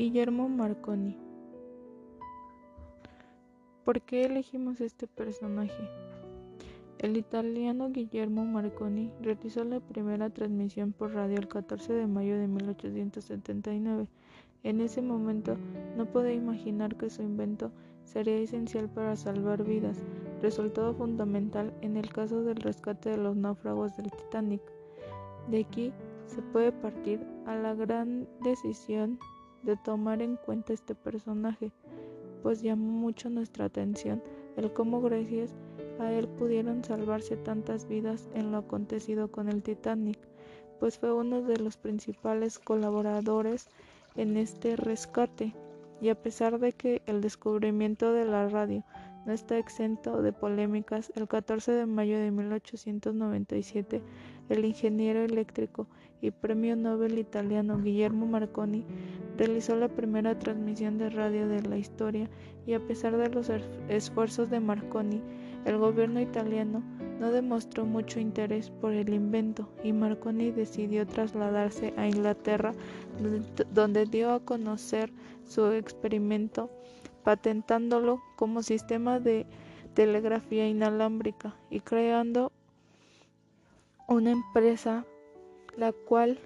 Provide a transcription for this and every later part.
Guillermo Marconi. ¿Por qué elegimos este personaje? El italiano Guillermo Marconi realizó la primera transmisión por radio el 14 de mayo de 1879. En ese momento no podía imaginar que su invento sería esencial para salvar vidas, resultado fundamental en el caso del rescate de los náufragos del Titanic. De aquí se puede partir a la gran decisión de tomar en cuenta este personaje, pues llamó mucho nuestra atención el cómo gracias a él pudieron salvarse tantas vidas en lo acontecido con el Titanic, pues fue uno de los principales colaboradores en este rescate, y a pesar de que el descubrimiento de la radio no está exento de polémicas, el 14 de mayo de 1897, el ingeniero eléctrico y premio Nobel italiano Guillermo Marconi realizó la primera transmisión de radio de la historia y a pesar de los esfuerzos de Marconi, el gobierno italiano no demostró mucho interés por el invento y Marconi decidió trasladarse a Inglaterra donde dio a conocer su experimento patentándolo como sistema de telegrafía inalámbrica y creando una empresa la cual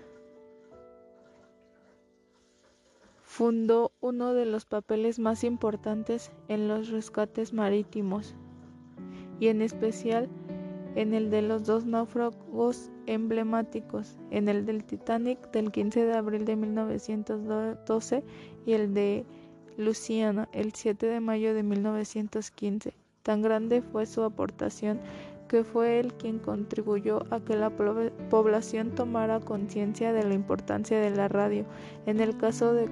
fundó uno de los papeles más importantes en los rescates marítimos y en especial en el de los dos náufragos emblemáticos, en el del Titanic del 15 de abril de 1912 y el de Luciana el 7 de mayo de 1915. Tan grande fue su aportación que fue él quien contribuyó a que la población tomara conciencia de la importancia de la radio. En el caso de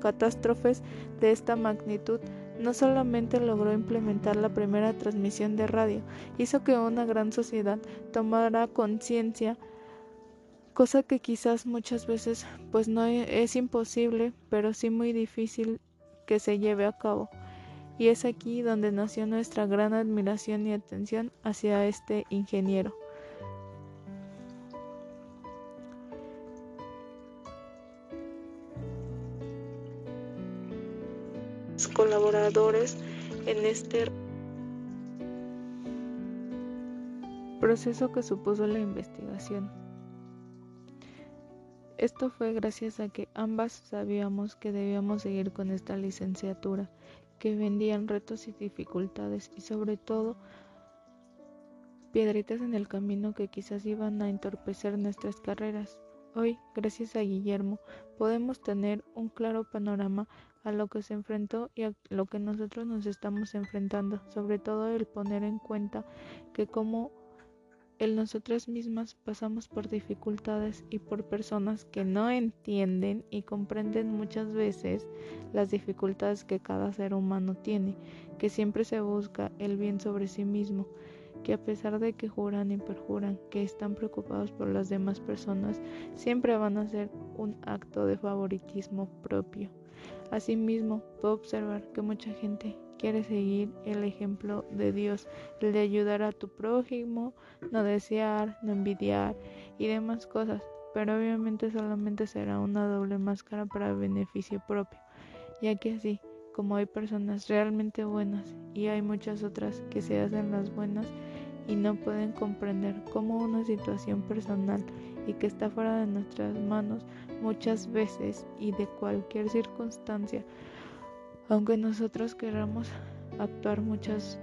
catástrofes de esta magnitud, no solamente logró implementar la primera transmisión de radio, hizo que una gran sociedad tomara conciencia, cosa que quizás muchas veces pues no e-, es imposible, pero sí muy difícil que se lleve a cabo. Y es aquí donde nació nuestra gran admiración y atención hacia este ingeniero. colaboradores en este proceso que supuso la investigación. Esto fue gracias a que ambas sabíamos que debíamos seguir con esta licenciatura, que vendían retos y dificultades y sobre todo piedritas en el camino que quizás iban a entorpecer nuestras carreras. Hoy, gracias a Guillermo, podemos tener un claro panorama a lo que se enfrentó y a lo que nosotros nos estamos enfrentando, sobre todo el poner en cuenta que como el nosotras mismas pasamos por dificultades y por personas que no entienden y comprenden muchas veces las dificultades que cada ser humano tiene, que siempre se busca el bien sobre sí mismo, que a pesar de que juran y perjuran que están preocupados por las demás personas, siempre van a hacer un acto de favoritismo propio. Asimismo, puedo observar que mucha gente quiere seguir el ejemplo de Dios, el de ayudar a tu prójimo, no desear, no envidiar y demás cosas, pero obviamente solamente será una doble máscara para beneficio propio, ya que así como hay personas realmente buenas y hay muchas otras que se hacen las buenas y no pueden comprender cómo una situación personal y que está fuera de nuestras manos muchas veces y de cualquier circunstancia, aunque nosotros queramos actuar muchas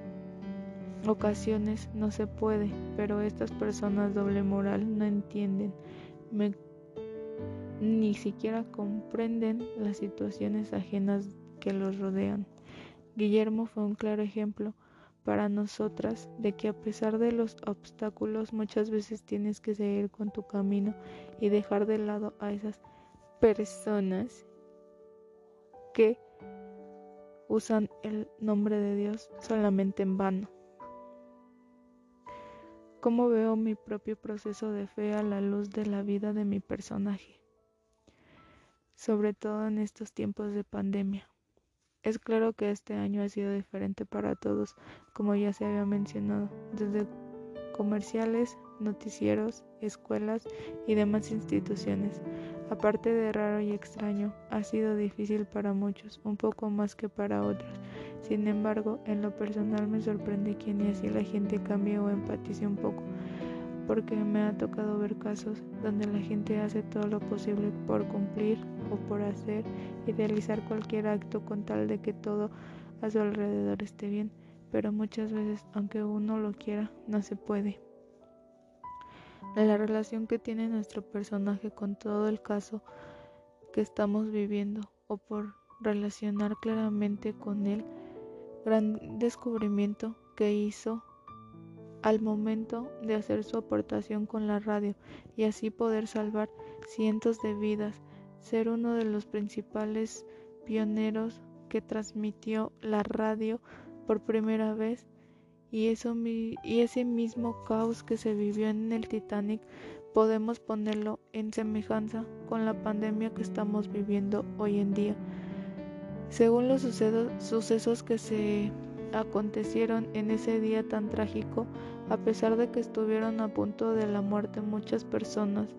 ocasiones no se puede, pero estas personas doble moral no entienden, ni siquiera comprenden las situaciones ajenas que los rodean. Guillermo fue un claro ejemplo para nosotras de que a pesar de los obstáculos muchas veces tienes que seguir con tu camino y dejar de lado a esas personas que usan el nombre de Dios solamente en vano. ¿Cómo veo mi propio proceso de fe a la luz de la vida de mi personaje? Sobre todo en estos tiempos de pandemia. Es claro que este año ha sido diferente para todos, como ya se había mencionado, desde comerciales, noticieros, escuelas y demás instituciones. Aparte de raro y extraño, ha sido difícil para muchos, un poco más que para otros. Sin embargo, en lo personal me sorprende que ni así la gente cambie o empatice un poco, porque me ha tocado ver casos donde la gente hace todo lo posible por cumplir o por hacer, idealizar cualquier acto con tal de que todo a su alrededor esté bien, pero muchas veces, aunque uno lo quiera, no se puede. La relación que tiene nuestro personaje con todo el caso que estamos viviendo o por relacionar claramente con él gran descubrimiento que hizo al momento de hacer su aportación con la radio y así poder salvar cientos de vidas, ser uno de los principales pioneros que transmitió la radio por primera vez y, eso, y ese mismo caos que se vivió en el Titanic podemos ponerlo en semejanza con la pandemia que estamos viviendo hoy en día. Según los sucesos que se acontecieron en ese día tan trágico, a pesar de que estuvieron a punto de la muerte muchas personas,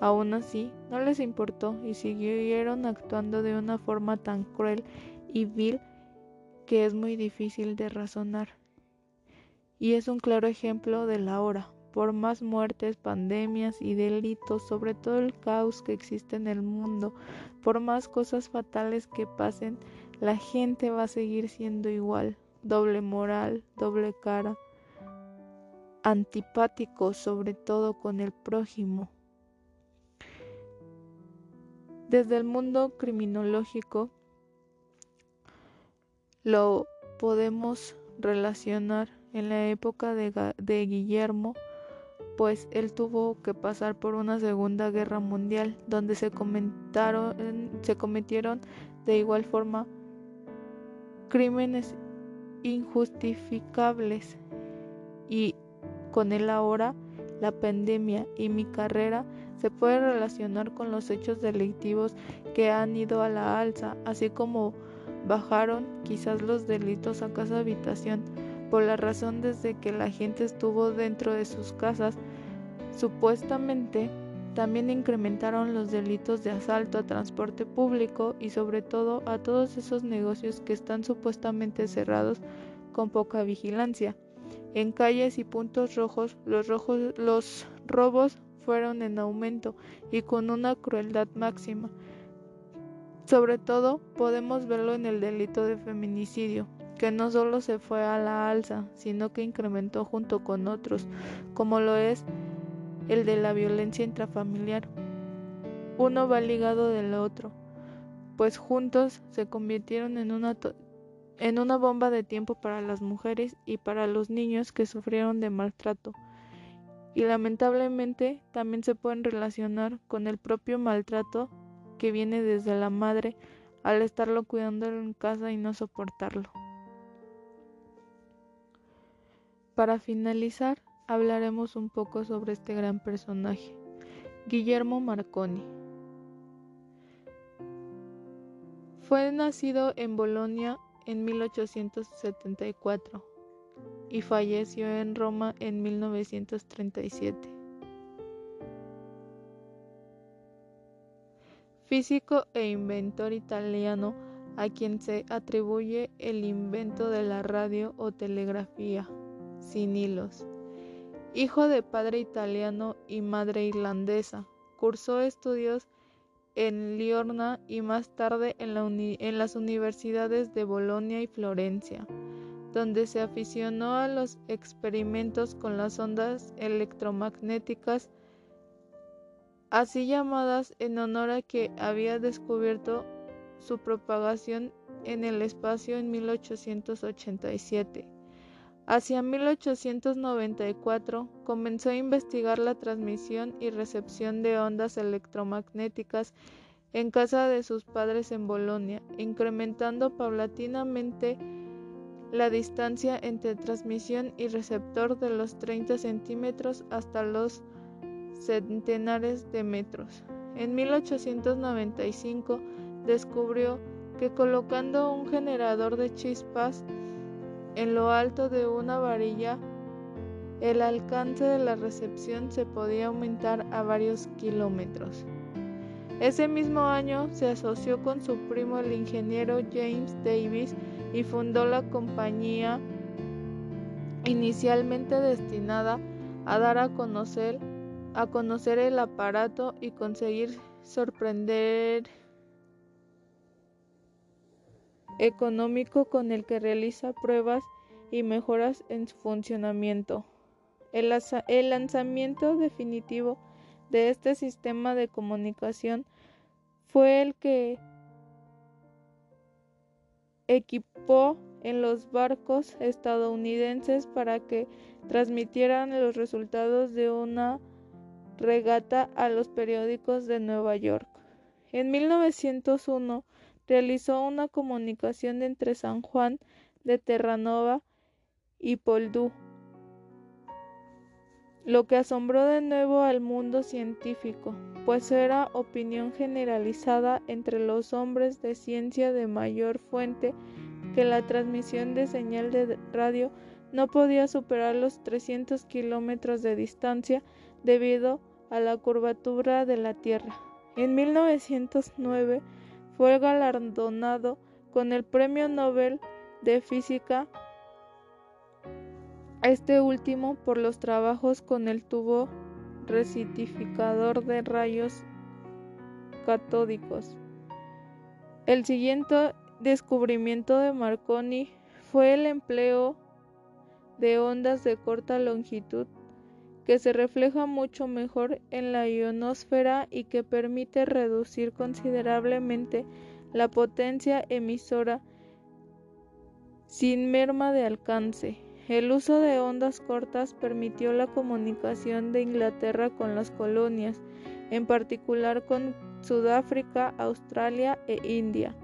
aún así no les importó y siguieron actuando de una forma tan cruel y vil que es muy difícil de razonar. Y es un claro ejemplo de la hora. Por más muertes, pandemias y delitos, sobre todo el caos que existe en el mundo, por más cosas fatales que pasen, la gente va a seguir siendo igual, doble moral, doble cara, antipático sobre todo con el prójimo. Desde el mundo criminológico lo podemos relacionar en la época de, Guillermo, pues él tuvo que pasar por una segunda guerra mundial donde se cometieron de igual forma crímenes injustificables. Y con él ahora la pandemia y mi carrera se puede relacionar con los hechos delictivos que han ido a la alza, así como bajaron quizás los delitos a casa habitación por la razón desde que la gente estuvo dentro de sus casas. Supuestamente también incrementaron los delitos de asalto a transporte público y sobre todo a todos esos negocios que están supuestamente cerrados con poca vigilancia. En calles y puntos rojos los, robos fueron en aumento y con una crueldad máxima. Sobre todo podemos verlo en el delito de feminicidio, que no solo se fue a la alza, sino que incrementó junto con otros, como lo es el de la violencia intrafamiliar. Uno va ligado del otro, pues juntos se convirtieron en una, en una bomba de tiempo para las mujeres y para los niños que sufrieron de maltrato. Y lamentablemente también se pueden relacionar con el propio maltrato que viene desde la madre al estarlo cuidando en casa y no soportarlo. Para finalizar, hablaremos un poco sobre este gran personaje, Guillermo Marconi. Fue nacido en Bolonia en 1874 y falleció en Roma en 1937. Físico e inventor italiano a quien se atribuye el invento de la radio o telegrafía sin hilos Hijo de padre italiano y madre irlandesa, cursó estudios en Liorna y más tarde en, las universidades de Bolonia y Florencia, donde se aficionó a los experimentos con las ondas electromagnéticas, así llamadas en honor a que había descubierto su propagación en el espacio en 1887. Hacia 1894 comenzó a investigar la transmisión y recepción de ondas electromagnéticas en casa de sus padres en Bolonia, incrementando paulatinamente la distancia entre transmisión y receptor de los 30 centímetros hasta los centenares de metros. En 1895 descubrió que colocando un generador de chispas en lo alto de una varilla el alcance de la recepción se podía aumentar a varios kilómetros. Ese mismo año se asoció con su primo el ingeniero James Davis y fundó la compañía inicialmente destinada a dar a conocer, el aparato y conseguir sorprender económico con el que realiza pruebas y mejoras en su funcionamiento. El, lanzamiento definitivo de este sistema de comunicación fue el que equipó en los barcos estadounidenses para que transmitieran los resultados de una regata a los periódicos de Nueva York. En 1901 realizó una comunicación entre San Juan de Terranova y Poldú, lo que asombró de nuevo al mundo científico, pues era opinión generalizada entre los hombres de ciencia de mayor fuente que la transmisión de señal de radio no podía superar los 300 kilómetros de distancia debido a la curvatura de la Tierra. En 1909 fue galardonado con el Premio Nobel de Física, este último por los trabajos con el tubo rectificador de rayos catódicos. El siguiente descubrimiento de Marconi fue el empleo de ondas de corta longitud que se refleja mucho mejor en la ionosfera y que permite reducir considerablemente la potencia emisora sin merma de alcance. El uso de ondas cortas permitió la comunicación de Inglaterra con las colonias, en particular con Sudáfrica, Australia e India.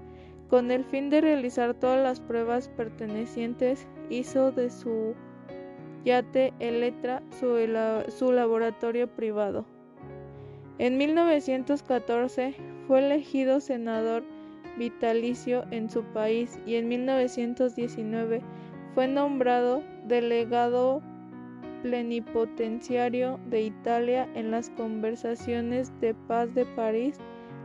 Con el fin de realizar todas las pruebas pertenecientes, hizo de su yate Electra su, su laboratorio privado. En 1914 fue elegido senador vitalicio en su país y en 1919 fue nombrado delegado plenipotenciario de Italia en las conversaciones de paz de París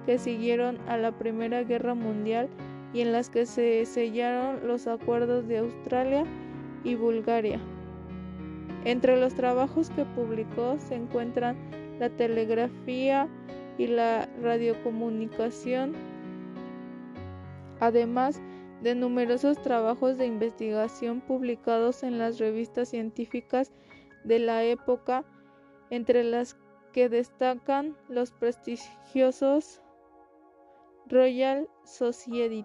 que siguieron a la Primera Guerra Mundial y en las que se sellaron los acuerdos de Australia y Bulgaria. Entre los trabajos que publicó se encuentran la telegrafía y la radiocomunicación, además de numerosos trabajos de investigación publicados en las revistas científicas de la época, entre las que destacan los prestigiosos Royal Society